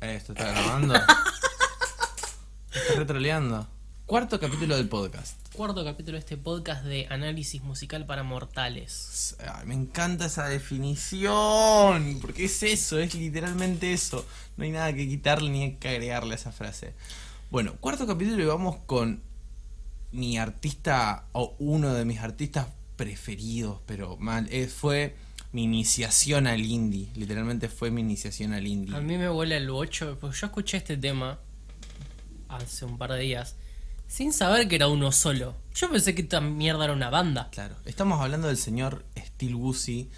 Esto está grabando. está retroleando. Cuarto capítulo del podcast. Cuarto capítulo de este podcast de análisis musical para mortales. Ay, me encanta esa definición. Porque es eso, es literalmente eso. No hay nada que quitarle ni que agregarle a esa frase. Bueno, cuarto capítulo y vamos con mi artista o uno de mis artistas preferidos, pero mal, eh, fue mi iniciación al indie. Literalmente fue mi iniciación al indie. A mí me vuela el bocho, porque yo escuché este tema hace un par de días sin saber que era uno solo. Yo pensé que esta mierda era una banda. Claro, estamos hablando del señor Steel Woozy,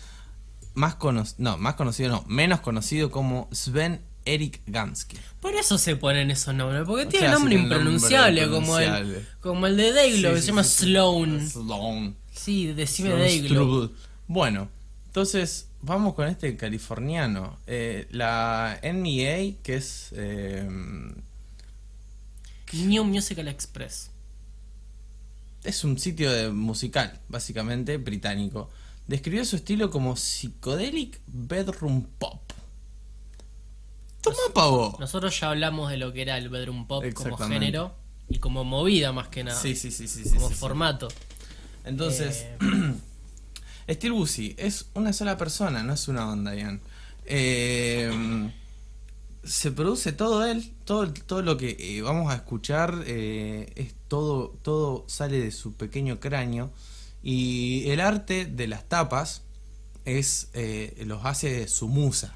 más conocido, no, más conocido no, menos conocido como Sven Erik Gansky. Por eso se ponen esos nombres, porque O tiene sea, nombre tiene un nombre impronunciable, como el como el de Daylo, Sí, que sí, se llama sí. Sloan. Sloan. Sí, decime. Bueno, entonces vamos con este californiano. Eh, la NEA, que es eh, New Musical Express. es un sitio de musical, básicamente británico. Describió su estilo como psychedelic bedroom pop. Toma pavo. Nosotros ya hablamos de lo que era el bedroom pop como género y como movida más que nada. Sí, sí, sí, sí, como sí, sí. formato. Entonces, Eh, Steel Busy es una sola persona, no es una onda, Ian. Eh, se produce todo él, todo, todo lo que eh, vamos a escuchar, eh, es todo, todo sale de su pequeño cráneo. Y el arte de las tapas es los hace su musa,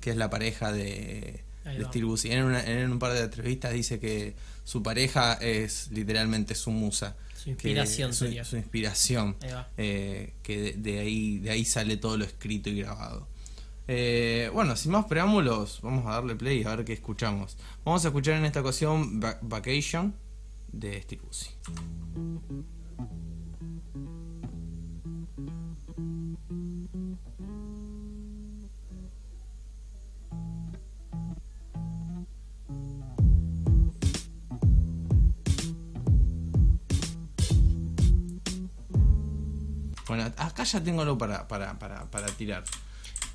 que es la pareja de, de. Steel Busy. En, una- en un par de entrevistas dice que su pareja es literalmente su musa. Su inspiración su- sería. su inspiración eh, que de, de ahí de ahí sale todo lo escrito y grabado. Eh, bueno sin más preámbulos vamos a darle play y a ver qué escuchamos. Vamos a escuchar en esta ocasión Va- Vacation de Steve Busy acá ya tengo algo para, para, para, para tirar.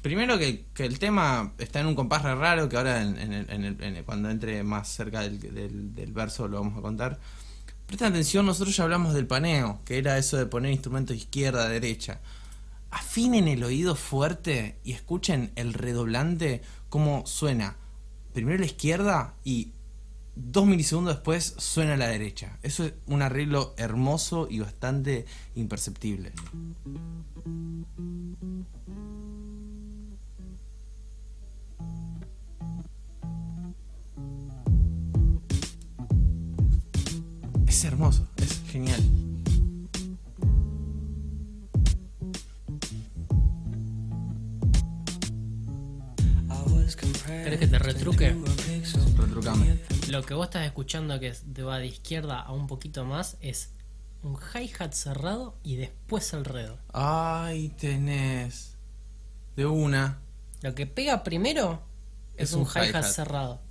Primero que, que el tema está en un compás raro, que ahora en, en en el- cuando entre más cerca del, del- del verso lo vamos a contar. Presten atención, nosotros ya hablamos del paneo, que era eso de poner instrumentos izquierda, derecha. Afinen el oído fuerte y escuchen el redoblante, cómo suena. Primero la izquierda y dos milisegundos después suena la derecha. Eso es un arreglo hermoso y bastante imperceptible. Es hermoso, es genial. ¿Querés que te retruque? Retrucame. Lo que vos estás escuchando que te va de izquierda a un poquito más es un hi-hat cerrado y después el redo. Ay, tenés. De una. Lo que pega primero es, Es un, un hi-hat cerrado.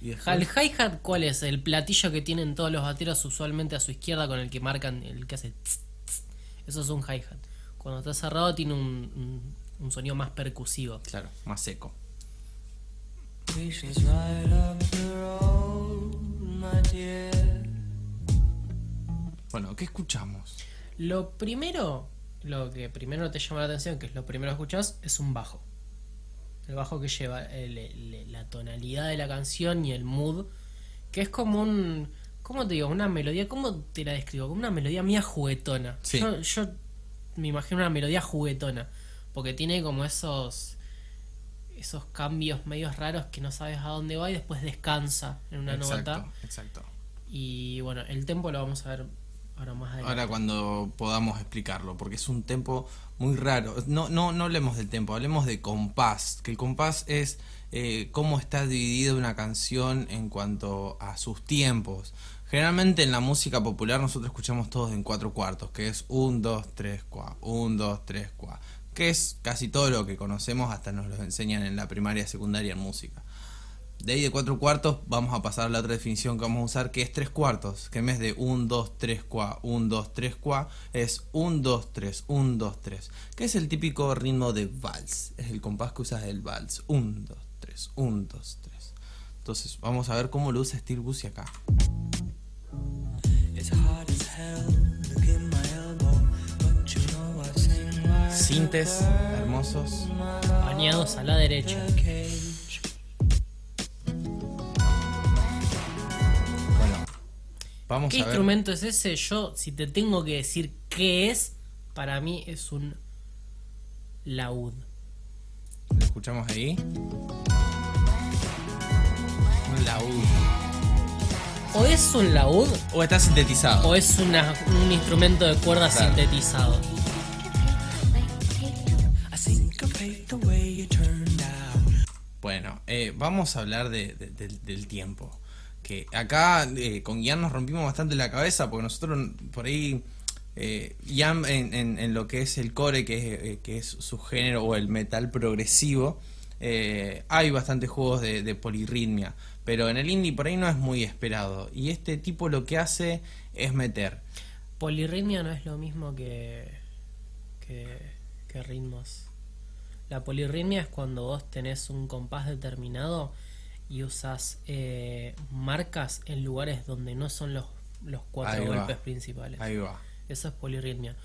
Y El hi-hat, ¿cuál es? El platillo que tienen todos los bateros usualmente a su izquierda con el que marcan, el que hace tss, tss. Eso es un hi-hat. Cuando está cerrado tiene un, un- un sonido más percusivo. Claro, más seco. Bueno, ¿qué escuchamos? Lo primero, lo que primero te llama la atención, que es lo primero que escuchas, es un bajo. El bajo que lleva el- el- la tonalidad de la canción y el mood, que es como un... ¿Cómo te digo? Una melodía, ¿cómo te la describo? Como una melodía mía juguetona. Sí. Yo, yo me imagino una melodía juguetona, porque tiene como esos esos cambios medios raros que no sabes a dónde va y después descansa en una exacto, nota. exacto. Y bueno, el tempo lo vamos a ver ahora más adelante. Ahora cuando podamos explicarlo, porque es un tempo muy raro. No, no, no hablemos del tempo, hablemos de compás. Que el compás es eh, cómo está dividida una canción en cuanto a sus tiempos. Generalmente en la música popular nosotros escuchamos todos en cuatro cuartos, que es un, dos, tres, cua, un, dos, tres, cua. Que es casi todo lo que conocemos, hasta nos lo enseñan en la primaria, secundaria en música. De ahí de cuatro cuartos vamos a pasar a la otra definición que vamos a usar, que es tres cuartos. Que en vez de un, dos, tres, cua, un, dos, tres, cua, es un, dos, tres, un, dos, tres. Que es el típico ritmo de vals. Es el compás que usas del vals. Un, dos, 3. 1, 2, 3. Entonces, vamos a ver cómo lo usa Steel Busy acá. Sintes hermosos. Bañados a la derecha. Bueno, vamos ¿Qué a ver. instrumento es ese? Yo, si te tengo que decir qué es, para mí es un laúd. ¿Lo escuchamos ahí? Un laúd. O es un laúd O está sintetizado. o es una- un instrumento de cuerda Claro. sintetizado. Bueno, eh, vamos a hablar de- de- del- tiempo. Que acá eh, con Ian nos rompimos bastante la cabeza porque nosotros por ahí, eh, Ian en, lo que es el core, que es, eh, que es su género, o el metal progresivo, hay bastantes juegos de, de polirritmia. Pero en el indie por ahí no es muy esperado. Y este tipo lo que hace es meter. Polirritmia no es lo mismo que, que, que ritmos. La polirritmia es cuando vos tenés un compás determinado y usas eh, marcas en lugares donde no son los, los cuatro Ahí va. golpes principales. Ahí va. Eso es polirritmia.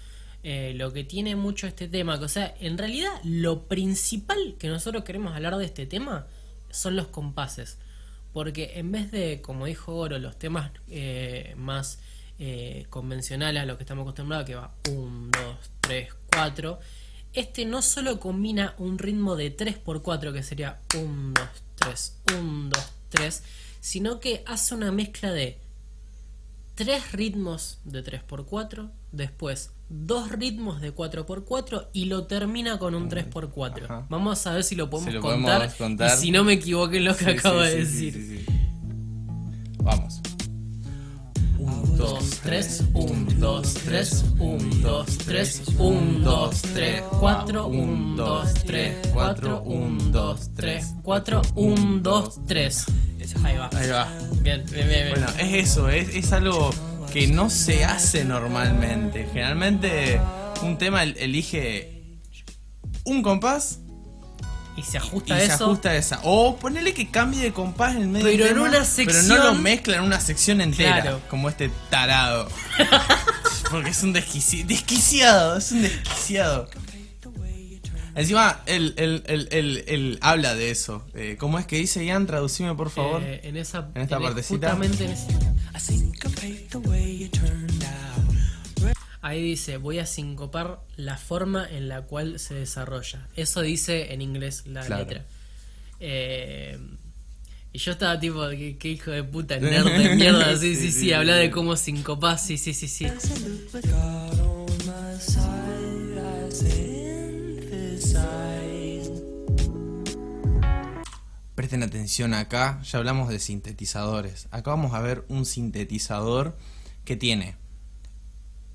Eh, lo que tiene mucho este tema, que, o sea, en realidad lo principal que nosotros queremos hablar de este tema son los compases. Porque en vez de, como dijo Oro, los temas eh, más eh, convencionales a los que estamos acostumbrados, que va 1, 2, 3, 4, este no solo combina un ritmo de 3x4, que sería 1, 2, 3, 1, 2, 3, sino que hace una mezcla de 3 ritmos de 3x4, después 2 ritmos de 4x4 y lo termina con un 3x4. Ajá. Vamos a ver si lo podemos, si lo contar, podemos contar, Y si no me equivoqué en lo que sí, acabo sí, de sí, decir. Vamos. 1, 2, 3, 1, 2, 3, 1, 2, 3, 1, 2, 3, 4, 1, 2, 3, 4, 1, 2, 3, 4, 1, 2, 3. Ahí va. Ahí va. Bien, bien, bien. bien. Bueno, es eso, es, es, algo que no se hace normalmente. Generalmente un tema elige un compás y se y ajusta se eso. ajusta a esa. O ponele que cambie de compás en el medio Pero en una Pero no sección- lo mezcla en una sección entera. Claro. Como este tarado. Porque es un desquici- desquiciado. Es un desquiciado. Encima, él, él- él- él- él habla de eso. Eh, ¿Cómo es que dice Ian? Traducime, por favor. Eh, en esa En esta en- partecita. justamente en Ahí dice, voy a sincopar la forma en la cual se desarrolla. Eso dice en inglés la Claro. letra. Eh, y yo estaba tipo, qué, qué hijo de puta, nerd de mierda. Sí, sí, Sí, sí, sí, habla de cómo sincopar, sí, sí, sí, sí. Presten atención acá, ya hablamos de sintetizadores. Acá vamos a ver un sintetizador que tiene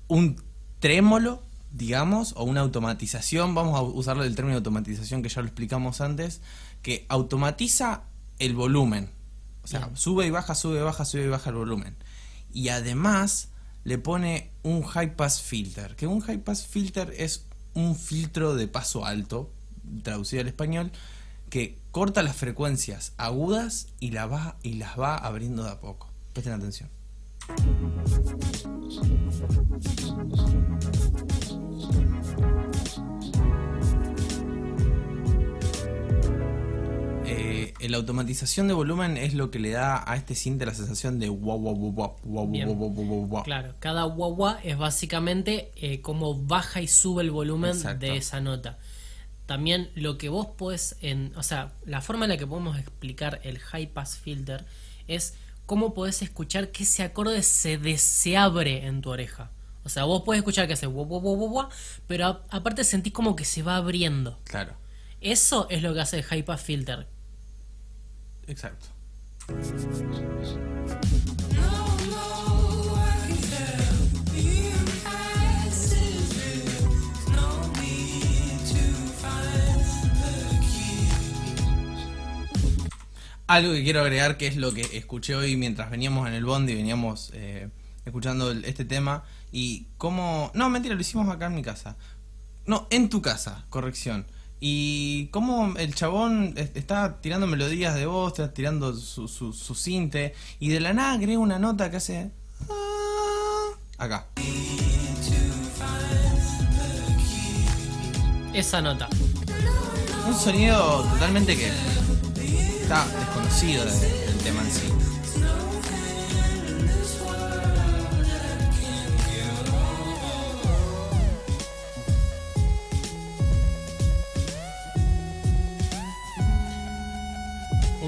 un trémolo, digamos, o una automatización. Vamos a usarlo del término automatización que ya lo explicamos antes, que automatiza el volumen. O sea, Bien. sube y baja, sube y baja, sube y baja el volumen. Y además le pone un high pass filter, que un high pass filter es un filtro de paso alto, traducido al español, que corta las frecuencias agudas y, la va, y las va abriendo de a poco. Presten atención. Eh, la automatización de volumen es lo que le da a este synth la sensación de wow wow wow wow, wow. Claro, cada guagua es básicamente eh, cómo baja y sube el volumen Exacto. de esa nota. También lo que vos podés, en, o sea, la forma en la que podemos explicar el high pass filter es cómo podés escuchar que ese acorde se, de- se abre en tu oreja. O sea, vos podés escuchar que hace guau, guau, guau, pero a- aparte sentís como que se va abriendo. Claro, Eso es lo que hace el high pass filter. exacto. Algo que quiero agregar que es lo que escuché hoy mientras veníamos en el bond y veníamos eh, escuchando este tema y cómo... No, mentira, lo hicimos acá en mi casa. No, en tu casa, corrección. Y cómo el chabón est- está tirando melodías de voz, está tirando su, su, su cinte, y de la nada agrega una nota que hace... "Ah", Acá. Esa nota. Un sonido totalmente que está desconocido de- del tema en sí.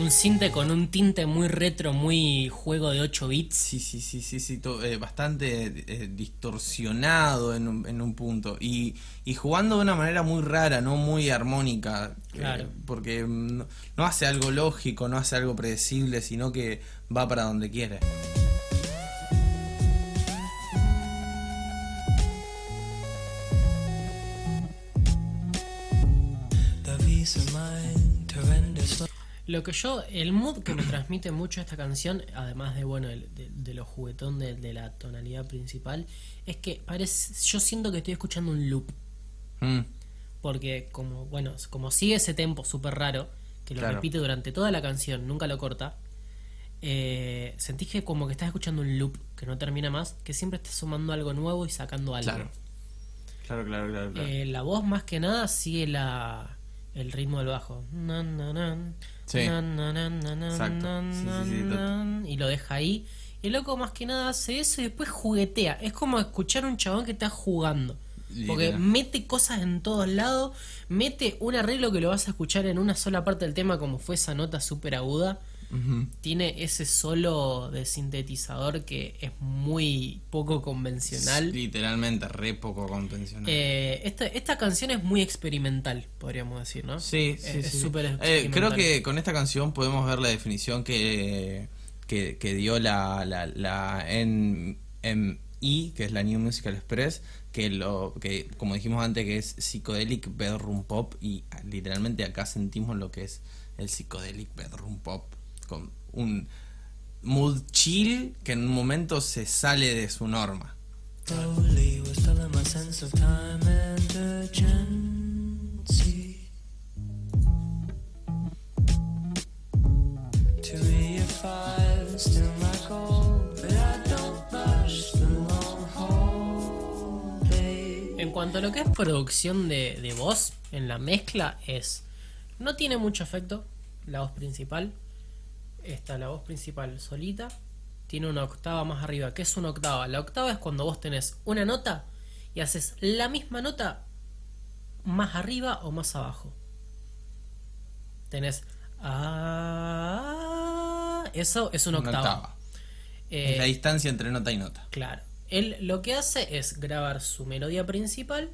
Un cinte con un tinte muy retro, muy juego de 8 bits. Sí, sí, sí, sí, sí, eh, bastante eh, distorsionado en un, en un punto y, y jugando de una manera muy rara, no muy armónica, eh, Claro. porque no, no hace algo lógico, no hace algo predecible, sino que va para donde quiere. Lo que yo, el mood que me transmite mucho esta canción, además de bueno, el- de, de lo juguetón de, de la tonalidad principal, es que parece, yo siento que estoy escuchando un loop. Mm, Porque como, bueno, como sigue ese tempo súper raro, que lo Claro. repite durante toda la canción, nunca lo corta, eh, sentís que como que estás escuchando un loop que no termina más, que siempre estás sumando algo nuevo y sacando algo. claro. Claro, claro, claro. claro. Eh, la voz más que nada sigue la el ritmo del bajo. Y lo deja ahí. Y el loco más que nada hace eso y después juguetea. Es como escuchar a un chabón que está jugando. Porque mete cosas en todos lados, mete un arreglo que lo vas a escuchar en una sola parte del tema como fue esa nota súper aguda. Tiene ese solo de sintetizador que es muy poco convencional. Literalmente, re poco convencional. Eh, esta, esta canción es muy experimental, podríamos decir, ¿no? Sí, Es- sí, es sí. súper Eh, experimental. creo que con esta canción podemos ver la definición que, que, que dio la, la, la NME, que es la New Musical Express, que lo que como dijimos antes que es Psychedelic Bedroom Pop y literalmente acá sentimos lo que es el Psychedelic Bedroom Pop con un mood chill que en un momento se sale de su norma. En cuanto a lo que es producción de, de voz en la mezcla es... No tiene mucho efecto la voz principal. Está la voz principal solita. Tiene una octava más arriba. ¿Qué es una octava? La octava es cuando vos tenés una nota y haces la misma nota más arriba o más abajo. Tenés... Ah, eso es una Una octava. Eh, Es la distancia entre nota y nota. Claro. Él lo que hace es grabar su melodía principal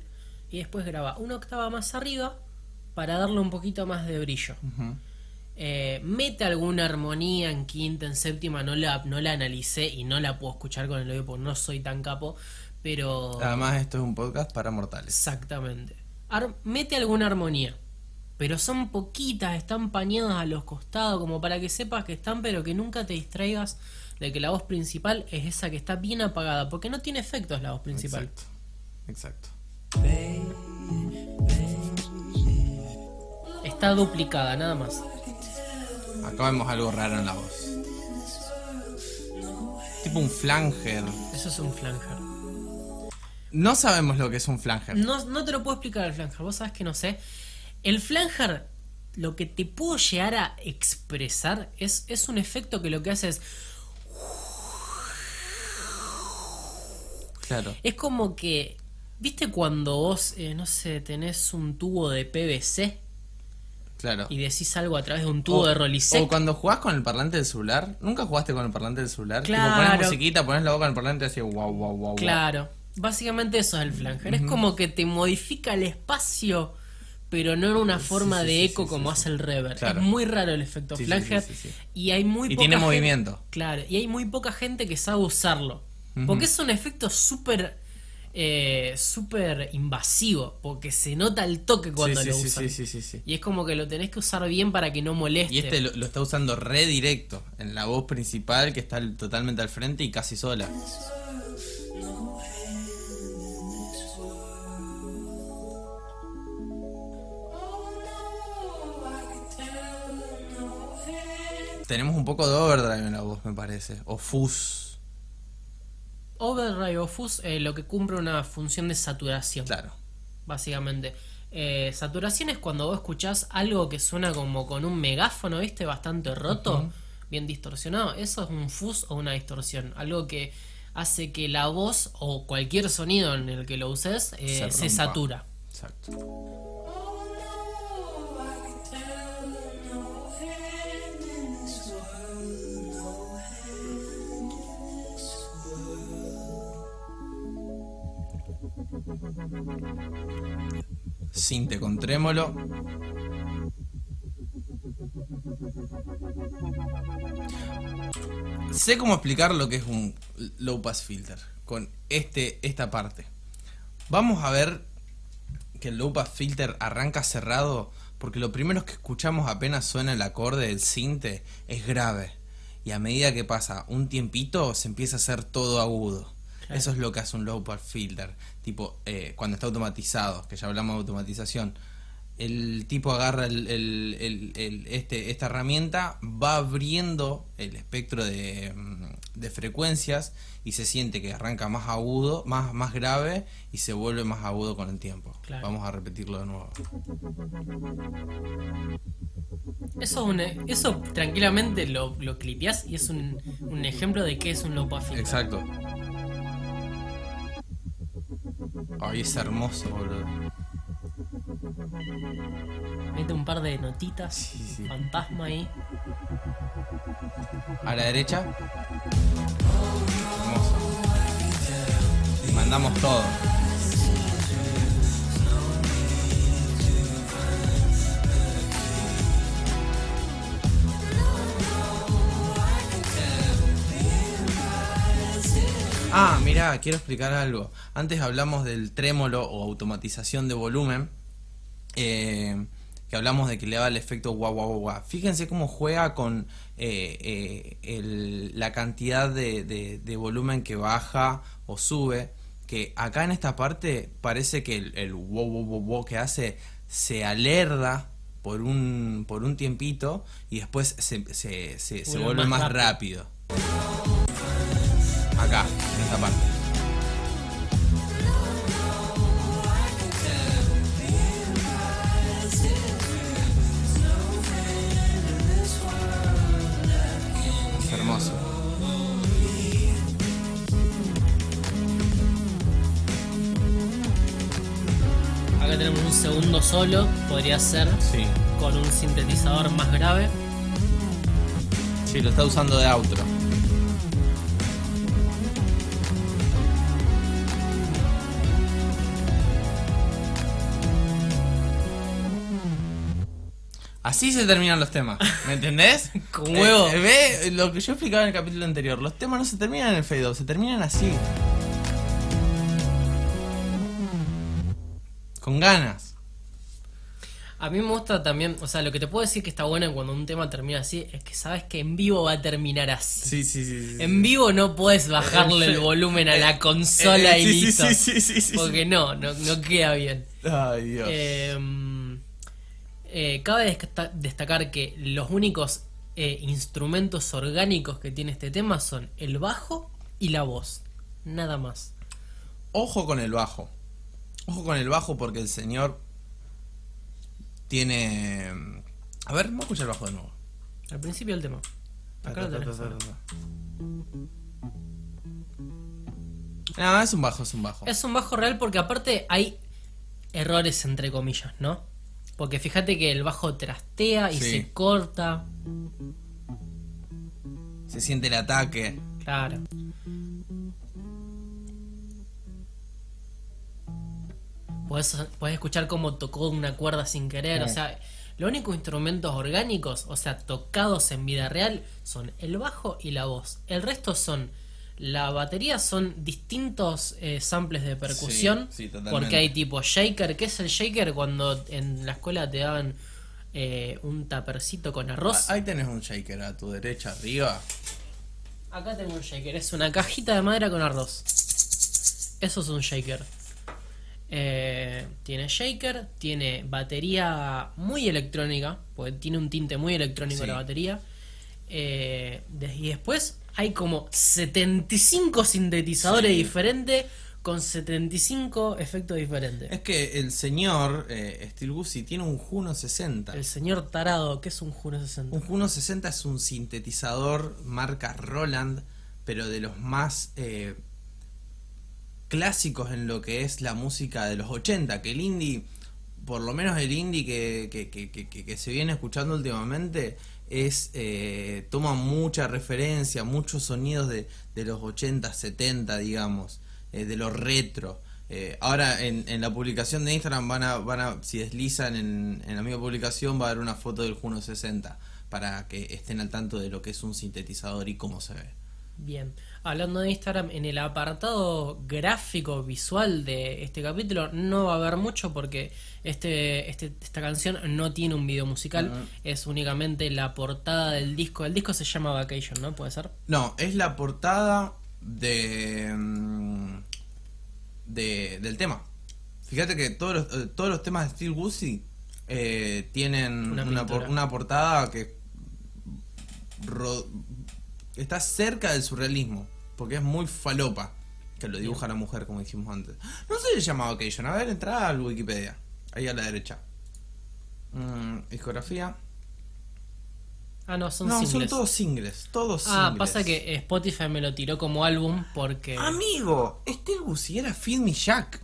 y después graba una octava más arriba para darle un poquito más de brillo. Eh, mete alguna armonía en quinta, en séptima, no la, no la analicé y no la puedo escuchar con el oído porque no soy tan capo, pero... Además esto es un podcast para mortales. Exactamente. Ar- mete alguna armonía. Pero son poquitas, están pañadas a los costados, como para que sepas que están, pero que nunca te distraigas de que la voz principal es esa que está bien apagada, porque no tiene efectos la voz principal. Exacto. Exacto. Está duplicada, nada más. Acá vemos algo raro en la voz. Tipo un flanger. Eso es un flanger. No sabemos lo que es un flanger. No, no te lo puedo explicar el flanger, vos sabes que no sé. El flanger, lo que te puedo llegar a expresar es, es un efecto que lo que hace es. Claro. Es como que. ¿Viste cuando vos, eh, no sé, tenés un tubo de PVC Claro. y decís algo a través de un tubo O- de Rolisec? O cuando jugás con el parlante del celular. ¿Nunca jugaste con el parlante del celular? Tipo, Claro. pones musiquita, pones la boca en el parlante y así wow, wow, wow, wow. Claro. Básicamente eso es el flanger. Es como que te modifica el espacio, pero no en una forma sí, de eco sí, como hace el reverb. Claro. Es muy raro el efecto flanger. Y hay muy Y poca tiene gente- movimiento. Claro, y hay muy poca gente que sabe usarlo. Porque es un efecto súper eh, súper invasivo, porque se nota el toque cuando lo sí, usan. Sí, y es como que lo tenés que usar bien para que no moleste. Y este lo, está usando re directo, en la voz principal que está totalmente al frente y casi sola. Tenemos un poco de overdrive en la voz, me parece, o fuzz. Overdrive o fuzz eh, lo que cumple una función de saturación. Claro. básicamente. Eh, saturación es cuando vos escuchás algo que suena como con un megáfono, ¿viste? Bastante roto, bien distorsionado. Eso es un fuzz o una distorsión. Algo que hace que la voz o cualquier sonido en el que lo uses eh, Se se, satura. Exacto. Cinte con trémolo. Sé cómo explicar lo que es un low pass filter con este esta parte. Vamos a ver que el low pass filter arranca cerrado porque lo primero que escuchamos apenas suena el acorde del cinte es grave y a medida que pasa un tiempito se empieza a hacer todo agudo. Claro. Eso es lo que hace un low pass filter, tipo eh, cuando está automatizado, que ya hablamos de automatización. El tipo agarra el- el- el- el- este, esta herramienta, va abriendo el espectro de, mm, de frecuencias y se siente que arranca más agudo, más, más grave y se vuelve más agudo con el tiempo. Claro. Vamos a repetirlo de nuevo. Eso, un- eso tranquilamente lo, lo clipeás y es un, un ejemplo de qué es un low pass filter. Exacto. Ay, es hermoso, boludo. Mete un par de notitas, Sí, sí. fantasma ahí. A la derecha. Hermoso. Y mandamos todo. Ah, mirá, quiero explicar algo. Antes hablamos del trémolo o automatización de volumen. eh, que hablamos de que le da el efecto guau guau guau. Fíjense cómo juega con eh, eh, el- la cantidad de, de- de volumen que baja o sube. Que acá en esta parte parece que el, el wow, wow, wow, wow que hace se alerda por un, por un tiempito y después se, se, se- se Vuelve más rápido. Acá, en esta parte. Acá tenemos un segundo solo, podría ser Sí. con un sintetizador más grave. Sí, lo está usando de outro. Así se terminan los temas, ¿me entendés? Con huevo. Eh, ve lo que yo explicaba en el capítulo anterior. Los temas no se terminan en el fade out, se terminan así. Con ganas. A mí me gusta también, o sea, lo que te puedo decir que está bueno cuando un tema termina así es que sabes que en vivo va a terminar así. Sí, sí, sí. sí, En vivo no puedes bajarle el volumen a la consola Eh, y sí, sí, listo. Sí, sí, sí, sí, Porque no, no, no queda bien. Ay, Dios. Eh, eh, cabe desta- destacar que los únicos eh, instrumentos orgánicos que tiene este tema son el bajo y la voz. Nada más. Ojo con el bajo. Ojo con el bajo porque el señor tiene... A ver, vamos a escuchar el bajo de nuevo. Al principio del tema. Acá lo tenés. No, es un bajo, es un bajo. Es un bajo real porque aparte hay errores entre comillas, ¿no? Porque fíjate que el bajo trastea y Sí. se corta. Se siente el ataque. Claro. Podés, podés escuchar cómo tocó una cuerda sin querer. O Sí. sea, los únicos instrumentos orgánicos, o sea, tocados en vida real, son el bajo y la voz. El resto son. La batería son distintos eh, samples de percusión. Sí, sí, totalmente. porque hay tipo shaker. ¿Qué es el shaker? Cuando en la escuela te daban eh, un tapercito con arroz. Ah, Ahí tenés un shaker a tu derecha arriba. Acá tengo un shaker, es una cajita de madera con arroz. Eso es un shaker. Eh, tiene shaker, tiene batería muy electrónica, porque tiene un tinte muy electrónico Sí. la batería. Eh, y después hay como 75 sintetizadores Sí. diferentes con 75 efectos diferentes. Es que el señor eh, Steel tiene un Juno 60. El señor tarado, que es un Juno 60. Un Juno 60 es un sintetizador marca Roland, pero de los más eh, clásicos en lo que es la música de los 80, que el indie, por lo menos el indie que, que, que- que- se viene escuchando últimamente, es eh, toma mucha referencia, muchos sonidos de, de los 80, 70, digamos, eh, de lo retro. Eh, ahora en, en la publicación de Instagram van a, van a si deslizan en, en la misma publicación va a haber una foto del Juno 60 para que estén al tanto de lo que es un sintetizador y cómo se ve. Bien, hablando de Instagram, en el apartado gráfico visual de este capítulo no va a haber mucho porque este, este- esta canción no tiene un video musical, es únicamente la portada del disco. El disco se llama Vacation, ¿no? ¿Puede ser? No, es la portada de, mm, de del tema. Fíjate que todos los, eh, todos los temas de Steel Guzzi eh, tienen Una una, por- una portada que ro- está cerca del surrealismo, porque es muy falopa, que lo dibuja la mujer, como dijimos antes. No se le llama Vacation, a ver, entra al Wikipedia, ahí a la derecha. Mm, discografía. Ah, no, son no, singles. son todos singles, todos ah, singles. pasa que Spotify me lo tiró como álbum porque... Amigo, Steel Guzzi era Feed Me Jack.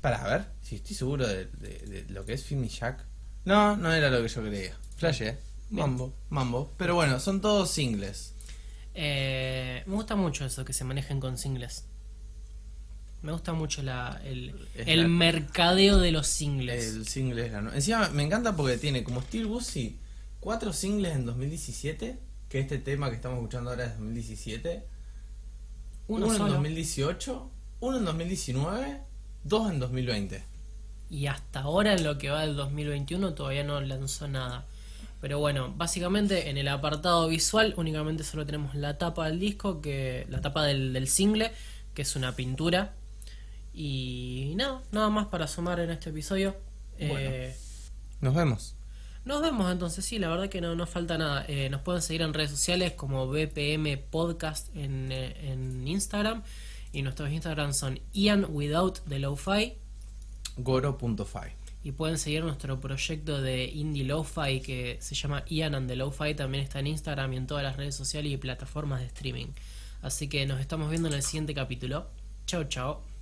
Para a ver, si estoy seguro de, de- de lo que es Feed Me Jack. No, no era lo que yo creía. Flash, eh. Mambo, mambo. Pero bueno, son todos singles. Eh, me gusta mucho eso, que se manejen con singles. Me gusta mucho la, el, el la- mercadeo de los singles. El single es la no- Encima me encanta porque tiene como Steel Guzzi cuatro singles en 2017. Que este tema que estamos escuchando ahora es 2017. Uno Uno, en solo. 2018. Uno en 2019. Dos en 2020. Y hasta ahora, en lo que va del 2021, todavía no lanzó nada. Pero bueno, básicamente en el apartado visual únicamente solo tenemos la tapa del disco, que la tapa del, del single, que es una pintura. Y nada, nada más para sumar en este episodio. Bueno. Eh, Nos vemos. nos vemos entonces, sí, la verdad que no nos falta nada. Eh, nos pueden seguir en redes sociales como BPM Podcast en, eh, en Instagram. Y nuestros Instagram son Ian Without the Lo-Fi. Goro.fi. Y pueden seguir nuestro proyecto de indie lo-fi que se llama Ian and the Lo-Fi. También está en Instagram y en todas las redes sociales y plataformas de streaming. Así que nos estamos viendo en el siguiente capítulo. Chao, chao.